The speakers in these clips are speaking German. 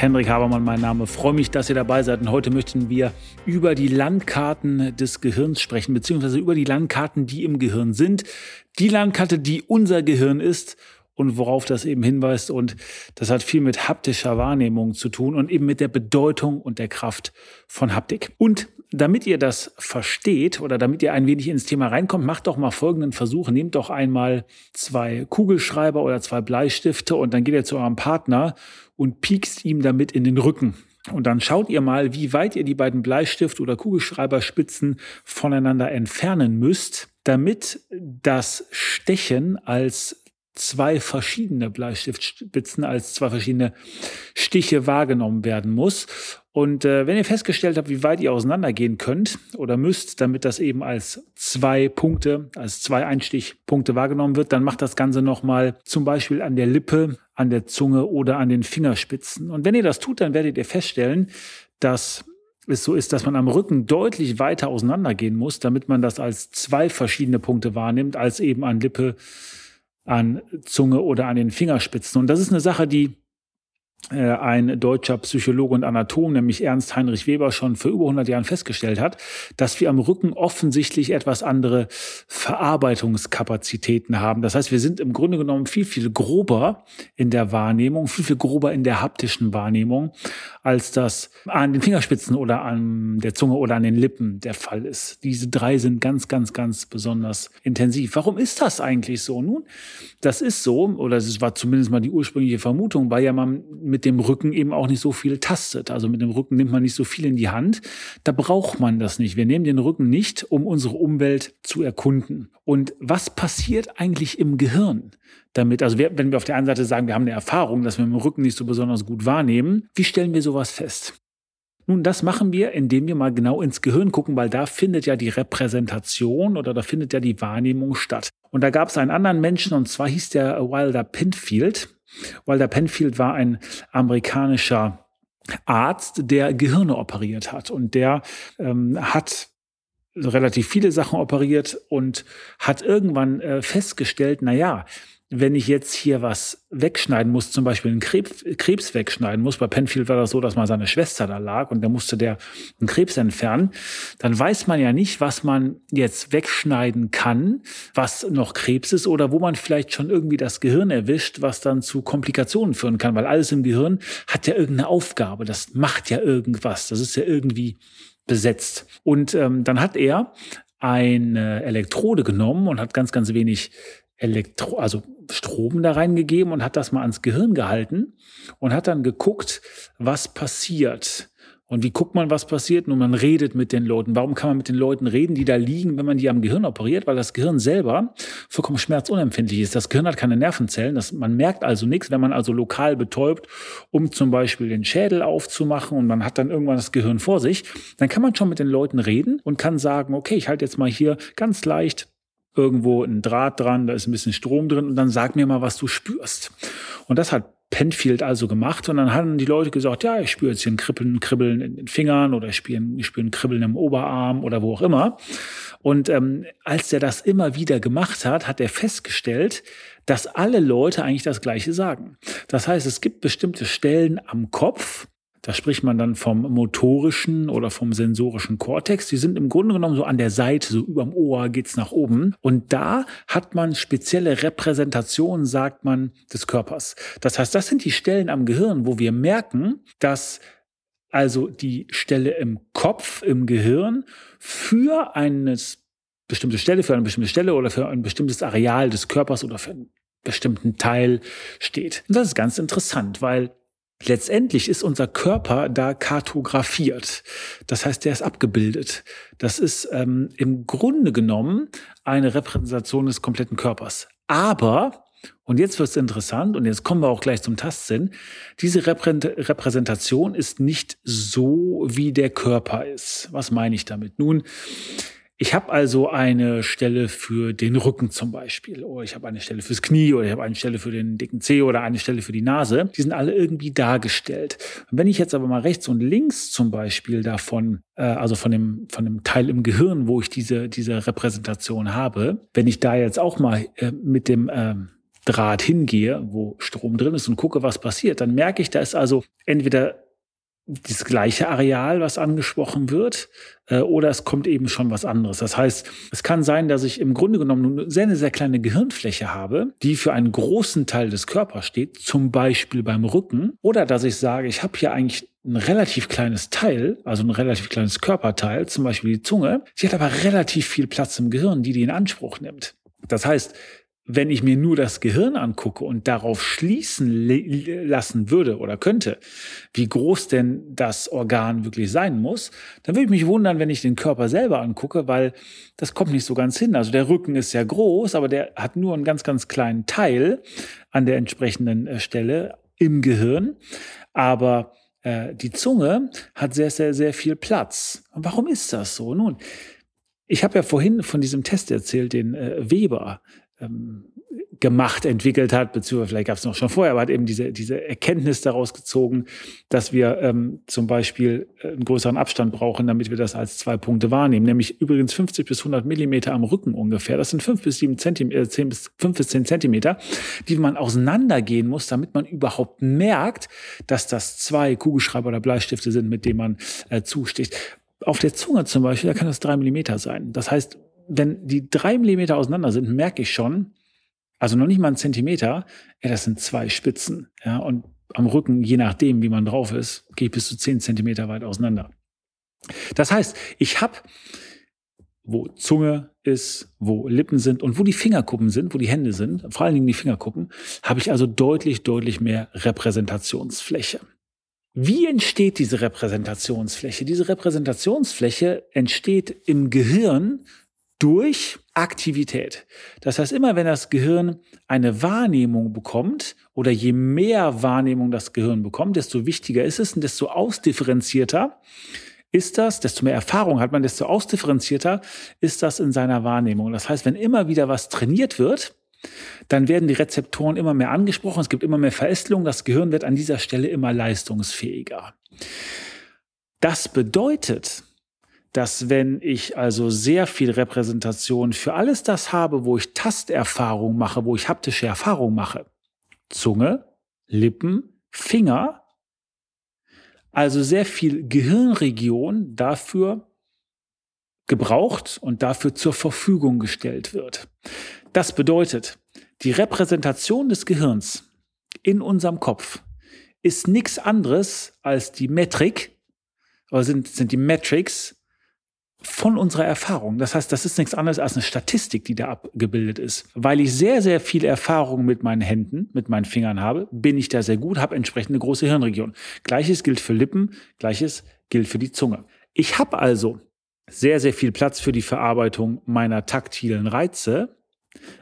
Henrik Habermann, mein Name. freue mich, dass ihr dabei seid. Und heute möchten wir über die Landkarten des Gehirns sprechen, beziehungsweise über die Landkarten, die im Gehirn sind. Die Landkarte, die unser Gehirn ist und worauf das eben hinweist. Und das hat viel mit haptischer Wahrnehmung zu tun und eben mit der Bedeutung und der Kraft von Haptik. Und damit ihr das versteht oder damit ihr ein wenig ins Thema reinkommt, macht doch mal folgenden Versuch. Nehmt doch einmal zwei Kugelschreiber oder zwei Bleistifte und dann geht ihr zu eurem Partner und piekst ihm damit in den Rücken. Und dann schaut ihr mal, wie weit ihr die beiden Bleistift- oder Kugelschreiberspitzen voneinander entfernen müsst, damit das Stechen als zwei verschiedene Bleistiftspitzen als zwei verschiedene Stiche wahrgenommen werden muss. Und äh, wenn ihr festgestellt habt, wie weit ihr auseinandergehen könnt oder müsst, damit das eben als zwei Punkte, als zwei Einstichpunkte wahrgenommen wird, dann macht das Ganze nochmal zum Beispiel an der Lippe, an der Zunge oder an den Fingerspitzen. Und wenn ihr das tut, dann werdet ihr feststellen, dass es so ist, dass man am Rücken deutlich weiter auseinandergehen muss, damit man das als zwei verschiedene Punkte wahrnimmt, als eben an Lippe, an Zunge oder an den Fingerspitzen. Und das ist eine Sache, die ein deutscher Psychologe und Anatom, nämlich Ernst Heinrich Weber, schon vor über 100 Jahren festgestellt hat, dass wir am Rücken offensichtlich etwas andere Verarbeitungskapazitäten haben. Das heißt, wir sind im Grunde genommen viel, viel grober in der Wahrnehmung, viel, viel grober in der haptischen Wahrnehmung, als das an den Fingerspitzen oder an der Zunge oder an den Lippen der Fall ist. Diese drei sind ganz, ganz, ganz besonders intensiv. Warum ist das eigentlich so? Nun, das ist so, oder es war zumindest mal die ursprüngliche Vermutung, weil ja man mit dem Rücken eben auch nicht so viel tastet. Also mit dem Rücken nimmt man nicht so viel in die Hand. Da braucht man das nicht. Wir nehmen den Rücken nicht, um unsere Umwelt zu erkunden. Und was passiert eigentlich im Gehirn? Damit, also wir, wenn wir auf der einen Seite sagen, wir haben eine Erfahrung, dass wir mit dem Rücken nicht so besonders gut wahrnehmen, wie stellen wir sowas fest? Nun, das machen wir, indem wir mal genau ins Gehirn gucken, weil da findet ja die Repräsentation oder da findet ja die Wahrnehmung statt. Und da gab es einen anderen Menschen, und zwar hieß der Wilder Pinfield. Wilder Penfield war ein amerikanischer Arzt, der Gehirne operiert hat. Und der ähm, hat relativ viele Sachen operiert und hat irgendwann äh, festgestellt, na ja, wenn ich jetzt hier was wegschneiden muss, zum Beispiel einen Krebs, Krebs wegschneiden muss, bei Penfield war das so, dass mal seine Schwester da lag und da musste der einen Krebs entfernen, dann weiß man ja nicht, was man jetzt wegschneiden kann, was noch Krebs ist oder wo man vielleicht schon irgendwie das Gehirn erwischt, was dann zu Komplikationen führen kann, weil alles im Gehirn hat ja irgendeine Aufgabe, das macht ja irgendwas, das ist ja irgendwie besetzt. Und ähm, dann hat er eine Elektrode genommen und hat ganz, ganz wenig Elektro, also Strom da reingegeben und hat das mal ans Gehirn gehalten und hat dann geguckt, was passiert. Und wie guckt man, was passiert? Nun, man redet mit den Leuten. Warum kann man mit den Leuten reden, die da liegen, wenn man die am Gehirn operiert? Weil das Gehirn selber vollkommen schmerzunempfindlich ist. Das Gehirn hat keine Nervenzellen. Das, man merkt also nichts, wenn man also lokal betäubt, um zum Beispiel den Schädel aufzumachen und man hat dann irgendwann das Gehirn vor sich. Dann kann man schon mit den Leuten reden und kann sagen, okay, ich halte jetzt mal hier ganz leicht irgendwo ein Draht dran, da ist ein bisschen Strom drin und dann sag mir mal, was du spürst. Und das hat Penfield also gemacht und dann haben die Leute gesagt, ja, ich spüre jetzt hier ein Kribbeln, Kribbeln in den Fingern oder ich spüre, ich spüre ein Kribbeln im Oberarm oder wo auch immer. Und ähm, als er das immer wieder gemacht hat, hat er festgestellt, dass alle Leute eigentlich das Gleiche sagen. Das heißt, es gibt bestimmte Stellen am Kopf, da spricht man dann vom motorischen oder vom sensorischen Kortex. Die sind im Grunde genommen so an der Seite, so überm Ohr geht's nach oben. Und da hat man spezielle Repräsentationen, sagt man, des Körpers. Das heißt, das sind die Stellen am Gehirn, wo wir merken, dass also die Stelle im Kopf, im Gehirn für eine bestimmte Stelle, für eine bestimmte Stelle oder für ein bestimmtes Areal des Körpers oder für einen bestimmten Teil steht. Und das ist ganz interessant, weil Letztendlich ist unser Körper da kartografiert. Das heißt, der ist abgebildet. Das ist ähm, im Grunde genommen eine Repräsentation des kompletten Körpers. Aber, und jetzt wird es interessant, und jetzt kommen wir auch gleich zum Tastsinn, diese Repräsentation ist nicht so, wie der Körper ist. Was meine ich damit? Nun, Ich habe also eine Stelle für den Rücken zum Beispiel, oder ich habe eine Stelle fürs Knie, oder ich habe eine Stelle für den dicken Zeh oder eine Stelle für die Nase. Die sind alle irgendwie dargestellt. Und wenn ich jetzt aber mal rechts und links zum Beispiel davon, äh, also von dem, von dem Teil im Gehirn, wo ich diese, diese Repräsentation habe, wenn ich da jetzt auch mal äh, mit dem äh, Draht hingehe, wo Strom drin ist und gucke, was passiert, dann merke ich, da ist also entweder das gleiche Areal, was angesprochen wird, äh, oder es kommt eben schon was anderes. Das heißt, es kann sein, dass ich im Grunde genommen eine sehr, sehr kleine Gehirnfläche habe, die für einen großen Teil des Körpers steht, zum Beispiel beim Rücken, oder dass ich sage, ich habe hier eigentlich ein relativ kleines Teil, also ein relativ kleines Körperteil, zum Beispiel die Zunge, sie hat aber relativ viel Platz im Gehirn, die die in Anspruch nimmt. Das heißt, wenn ich mir nur das Gehirn angucke und darauf schließen lassen würde oder könnte, wie groß denn das Organ wirklich sein muss, dann würde ich mich wundern, wenn ich den Körper selber angucke, weil das kommt nicht so ganz hin. Also der Rücken ist ja groß, aber der hat nur einen ganz, ganz kleinen Teil an der entsprechenden äh, Stelle im Gehirn. Aber äh, die Zunge hat sehr, sehr, sehr viel Platz. Und warum ist das so? Nun, ich habe ja vorhin von diesem Test erzählt, den äh, Weber ähm, gemacht, entwickelt hat, beziehungsweise vielleicht gab es noch schon vorher, aber hat eben diese, diese Erkenntnis daraus gezogen, dass wir ähm, zum Beispiel äh, einen größeren Abstand brauchen, damit wir das als zwei Punkte wahrnehmen. Nämlich übrigens 50 bis 100 Millimeter am Rücken ungefähr. Das sind 5 bis 7 Zentimeter, äh, 10 bis 5 bis 10 Zentimeter, die man auseinandergehen muss, damit man überhaupt merkt, dass das zwei Kugelschreiber oder Bleistifte sind, mit denen man äh, zusticht. Auf der Zunge zum Beispiel, da kann das drei Millimeter sein. Das heißt, wenn die drei Millimeter auseinander sind, merke ich schon, also noch nicht mal einen Zentimeter, ja, das sind zwei Spitzen. Ja, und am Rücken, je nachdem, wie man drauf ist, gehe ich bis zu zehn Zentimeter weit auseinander. Das heißt, ich habe, wo Zunge ist, wo Lippen sind und wo die Fingerkuppen sind, wo die Hände sind, vor allen Dingen die Fingerkuppen, habe ich also deutlich, deutlich mehr Repräsentationsfläche. Wie entsteht diese Repräsentationsfläche? Diese Repräsentationsfläche entsteht im Gehirn durch Aktivität. Das heißt, immer wenn das Gehirn eine Wahrnehmung bekommt oder je mehr Wahrnehmung das Gehirn bekommt, desto wichtiger ist es und desto ausdifferenzierter ist das, desto mehr Erfahrung hat man, desto ausdifferenzierter ist das in seiner Wahrnehmung. Das heißt, wenn immer wieder was trainiert wird, dann werden die Rezeptoren immer mehr angesprochen, es gibt immer mehr Verästelung, das Gehirn wird an dieser Stelle immer leistungsfähiger. Das bedeutet, dass wenn ich also sehr viel Repräsentation für alles das habe, wo ich Tasterfahrung mache, wo ich haptische Erfahrung mache, Zunge, Lippen, Finger, also sehr viel Gehirnregion dafür gebraucht und dafür zur Verfügung gestellt wird. Das bedeutet, die Repräsentation des Gehirns in unserem Kopf ist nichts anderes als die Metrik, oder sind, sind die Metrics von unserer Erfahrung. Das heißt, das ist nichts anderes als eine Statistik, die da abgebildet ist. Weil ich sehr, sehr viel Erfahrung mit meinen Händen, mit meinen Fingern habe, bin ich da sehr gut, habe entsprechend eine große Hirnregion. Gleiches gilt für Lippen, gleiches gilt für die Zunge. Ich habe also sehr, sehr viel Platz für die Verarbeitung meiner taktilen Reize,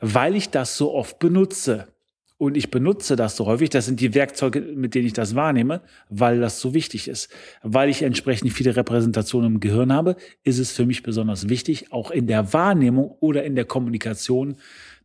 weil ich das so oft benutze. Und ich benutze das so häufig. Das sind die Werkzeuge, mit denen ich das wahrnehme, weil das so wichtig ist. Weil ich entsprechend viele Repräsentationen im Gehirn habe, ist es für mich besonders wichtig, auch in der Wahrnehmung oder in der Kommunikation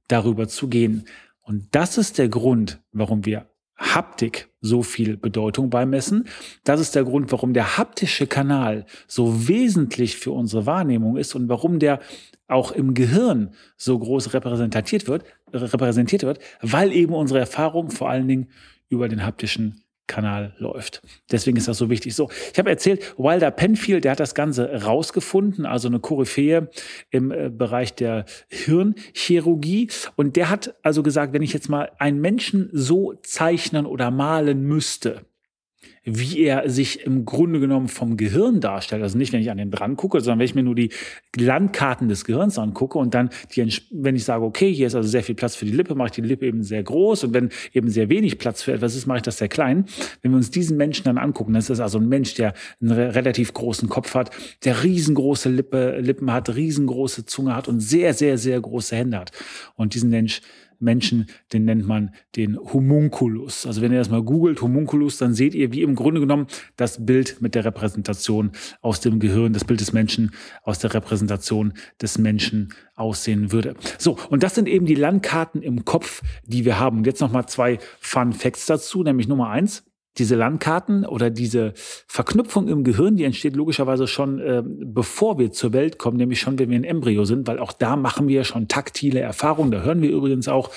darüber zu gehen. Und das ist der Grund, warum wir Haptik so viel Bedeutung beimessen. Das ist der Grund, warum der haptische Kanal so wesentlich für unsere Wahrnehmung ist und warum der auch im Gehirn so groß repräsentiert wird, repräsentiert wird, weil eben unsere Erfahrung vor allen Dingen über den haptischen Kanal läuft. Deswegen ist das so wichtig. So, ich habe erzählt, Wilder Penfield, der hat das Ganze rausgefunden, also eine Koryphäe im äh, Bereich der Hirnchirurgie. Und der hat also gesagt, wenn ich jetzt mal einen Menschen so zeichnen oder malen müsste, wie er sich im Grunde genommen vom Gehirn darstellt. Also nicht, wenn ich an den dran gucke, sondern wenn ich mir nur die Landkarten des Gehirns angucke und dann, die, wenn ich sage, okay, hier ist also sehr viel Platz für die Lippe, mache ich die Lippe eben sehr groß und wenn eben sehr wenig Platz für etwas ist, mache ich das sehr klein. Wenn wir uns diesen Menschen dann angucken, das ist also ein Mensch, der einen relativ großen Kopf hat, der riesengroße Lippe, Lippen hat, riesengroße Zunge hat und sehr, sehr, sehr große Hände hat. Und diesen Mensch Menschen, den nennt man den Homunculus. Also wenn ihr das mal googelt, Homunculus, dann seht ihr wie im Grunde genommen das Bild mit der Repräsentation aus dem Gehirn, das Bild des Menschen aus der Repräsentation des Menschen aussehen würde. So, und das sind eben die Landkarten im Kopf, die wir haben. Und jetzt nochmal zwei Fun Facts dazu, nämlich Nummer eins diese Landkarten oder diese Verknüpfung im Gehirn, die entsteht logischerweise schon, äh, bevor wir zur Welt kommen, nämlich schon, wenn wir ein Embryo sind, weil auch da machen wir schon taktile Erfahrungen. Da hören wir übrigens auch,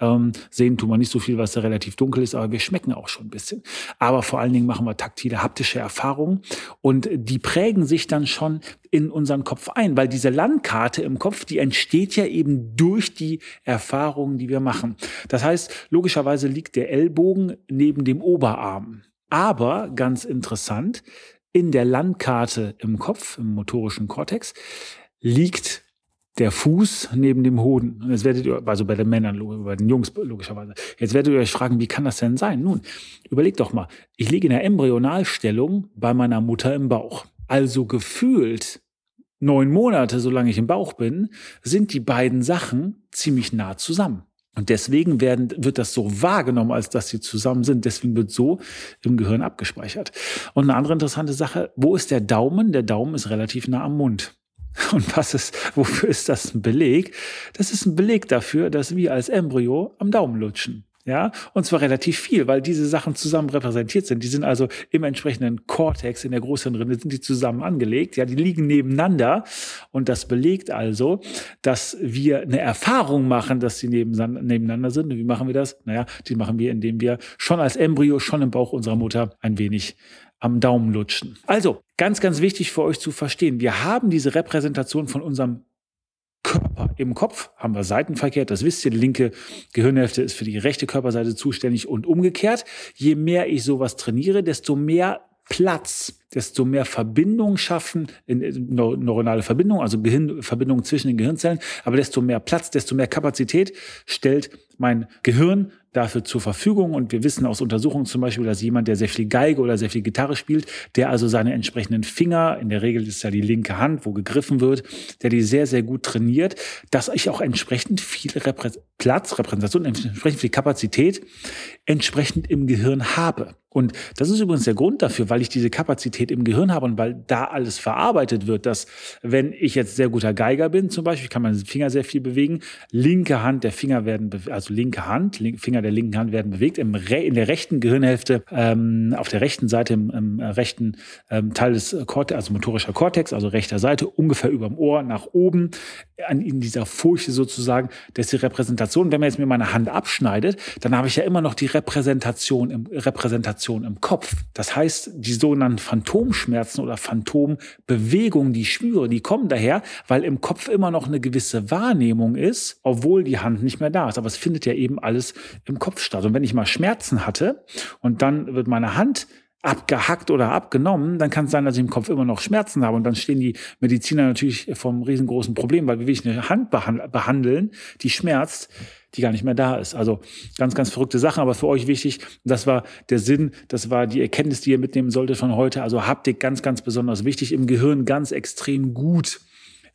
ähm, sehen tun wir nicht so viel, was da relativ dunkel ist, aber wir schmecken auch schon ein bisschen. Aber vor allen Dingen machen wir taktile, haptische Erfahrungen und die prägen sich dann schon in unseren Kopf ein, weil diese Landkarte im Kopf, die entsteht ja eben durch die Erfahrungen, die wir machen. Das heißt, logischerweise liegt der Ellbogen neben dem Oberarm. Aber ganz interessant, in der Landkarte im Kopf, im motorischen Kortex, liegt der Fuß neben dem Hoden. Und jetzt werdet ihr, also bei den Männern, bei den Jungs logischerweise, jetzt werdet ihr euch fragen, wie kann das denn sein? Nun, überlegt doch mal, ich liege in der Embryonalstellung bei meiner Mutter im Bauch. Also gefühlt neun Monate, solange ich im Bauch bin, sind die beiden Sachen ziemlich nah zusammen. Und deswegen werden, wird das so wahrgenommen, als dass sie zusammen sind. Deswegen wird so im Gehirn abgespeichert. Und eine andere interessante Sache, wo ist der Daumen? Der Daumen ist relativ nah am Mund. Und was ist, wofür ist das ein Beleg? Das ist ein Beleg dafür, dass wir als Embryo am Daumen lutschen. Ja, und zwar relativ viel, weil diese Sachen zusammen repräsentiert sind. Die sind also im entsprechenden Cortex in der Großhirnrinde sind die zusammen angelegt. Ja, die liegen nebeneinander und das belegt also, dass wir eine Erfahrung machen, dass sie nebeneinander sind. Und wie machen wir das? Naja, die machen wir, indem wir schon als Embryo, schon im Bauch unserer Mutter ein wenig am Daumen lutschen. Also, ganz, ganz wichtig für euch zu verstehen. Wir haben diese Repräsentation von unserem Körper im Kopf haben wir seitenverkehrt, das wisst ihr, die linke Gehirnhälfte ist für die rechte Körperseite zuständig und umgekehrt. Je mehr ich sowas trainiere, desto mehr Platz, desto mehr Verbindungen schaffen, in, in, neuronale Verbindungen, also Gehirn, Verbindungen zwischen den Gehirnzellen, aber desto mehr Platz, desto mehr Kapazität stellt mein Gehirn dafür zur Verfügung. Und wir wissen aus Untersuchungen zum Beispiel, dass jemand, der sehr viel Geige oder sehr viel Gitarre spielt, der also seine entsprechenden Finger, in der Regel ist ja die linke Hand, wo gegriffen wird, der die sehr, sehr gut trainiert, dass ich auch entsprechend viel Reprä Platz, Repräsentation, entsprechend viel Kapazität entsprechend im Gehirn habe. Und das ist übrigens der Grund dafür, weil ich diese Kapazität im Gehirn habe und weil da alles verarbeitet wird, dass wenn ich jetzt sehr guter Geiger bin, zum Beispiel, kann man Finger sehr viel bewegen, linke Hand, der Finger werden, also linke Hand, Finger der linken Hand werden bewegt, im in der rechten Gehirnhälfte, ähm, auf der rechten Seite, im, im rechten ähm, Teil des Kortex, also motorischer Kortex, also rechter Seite, ungefähr über dem Ohr nach oben, an, in dieser Furche sozusagen, das ist die Repräsentation. Wenn man jetzt mir meine Hand abschneidet, dann habe ich ja immer noch die Repräsentation im, Repräsentation im Kopf. Das heißt, die sogenannten Phantomschmerzen oder Phantombewegungen, die ich spüre, die kommen daher, weil im Kopf immer noch eine gewisse Wahrnehmung ist, obwohl die Hand nicht mehr da ist. Aber es findet ja eben alles im Kopf statt. Und wenn ich mal Schmerzen hatte und dann wird meine Hand abgehackt oder abgenommen, dann kann es sein, dass ich im Kopf immer noch Schmerzen habe. Und dann stehen die Mediziner natürlich vom riesengroßen Problem, weil wie will ich eine Hand behandeln, die schmerzt, die gar nicht mehr da ist. Also ganz, ganz verrückte Sachen, aber für euch wichtig, das war der Sinn, das war die Erkenntnis, die ihr mitnehmen solltet von heute. Also Haptik ganz, ganz besonders wichtig, im Gehirn ganz extrem gut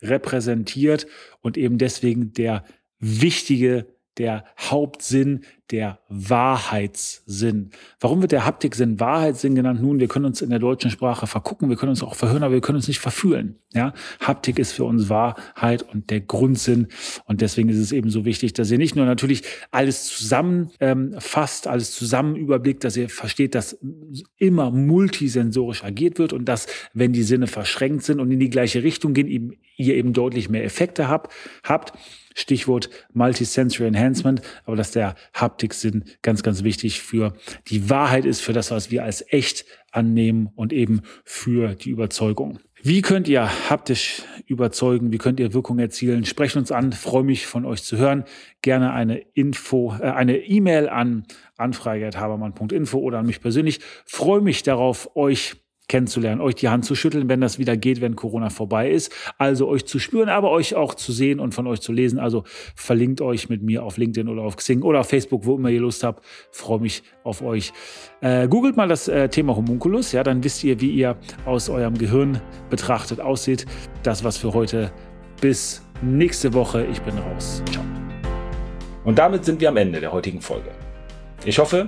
repräsentiert und eben deswegen der wichtige der Hauptsinn, der Wahrheitssinn. Warum wird der Haptiksinn Wahrheitssinn genannt? Nun, wir können uns in der deutschen Sprache vergucken, wir können uns auch verhören, aber wir können uns nicht verfühlen. Ja, Haptik ist für uns Wahrheit und der Grundsinn. Und deswegen ist es eben so wichtig, dass ihr nicht nur natürlich alles zusammenfasst, ähm, alles zusammen überblickt, dass ihr versteht, dass immer multisensorisch agiert wird und dass, wenn die Sinne verschränkt sind und in die gleiche Richtung gehen, ihr eben deutlich mehr Effekte habt, habt Stichwort Multisensory Enhancement, aber dass der Haptiksinn ganz, ganz wichtig für die Wahrheit ist, für das, was wir als echt annehmen und eben für die Überzeugung. Wie könnt ihr haptisch überzeugen? Wie könnt ihr Wirkung erzielen? Sprecht uns an. Freue mich von euch zu hören. Gerne eine Info, äh, eine E-Mail an anfrage.habermann.info oder an mich persönlich. Freue mich darauf, euch kennenzulernen, euch die Hand zu schütteln, wenn das wieder geht, wenn Corona vorbei ist. Also euch zu spüren, aber euch auch zu sehen und von euch zu lesen. Also verlinkt euch mit mir auf LinkedIn oder auf Xing oder auf Facebook, wo immer ihr Lust habt. Freue mich auf euch. Äh, googelt mal das äh, Thema Homunculus, ja, dann wisst ihr, wie ihr aus eurem Gehirn betrachtet aussieht. Das was für heute. Bis nächste Woche. Ich bin raus. Ciao. Und damit sind wir am Ende der heutigen Folge. Ich hoffe,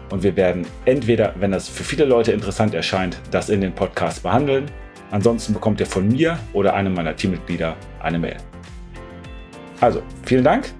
und wir werden entweder, wenn das für viele Leute interessant erscheint, das in den Podcast behandeln. Ansonsten bekommt ihr von mir oder einem meiner Teammitglieder eine Mail. Also, vielen Dank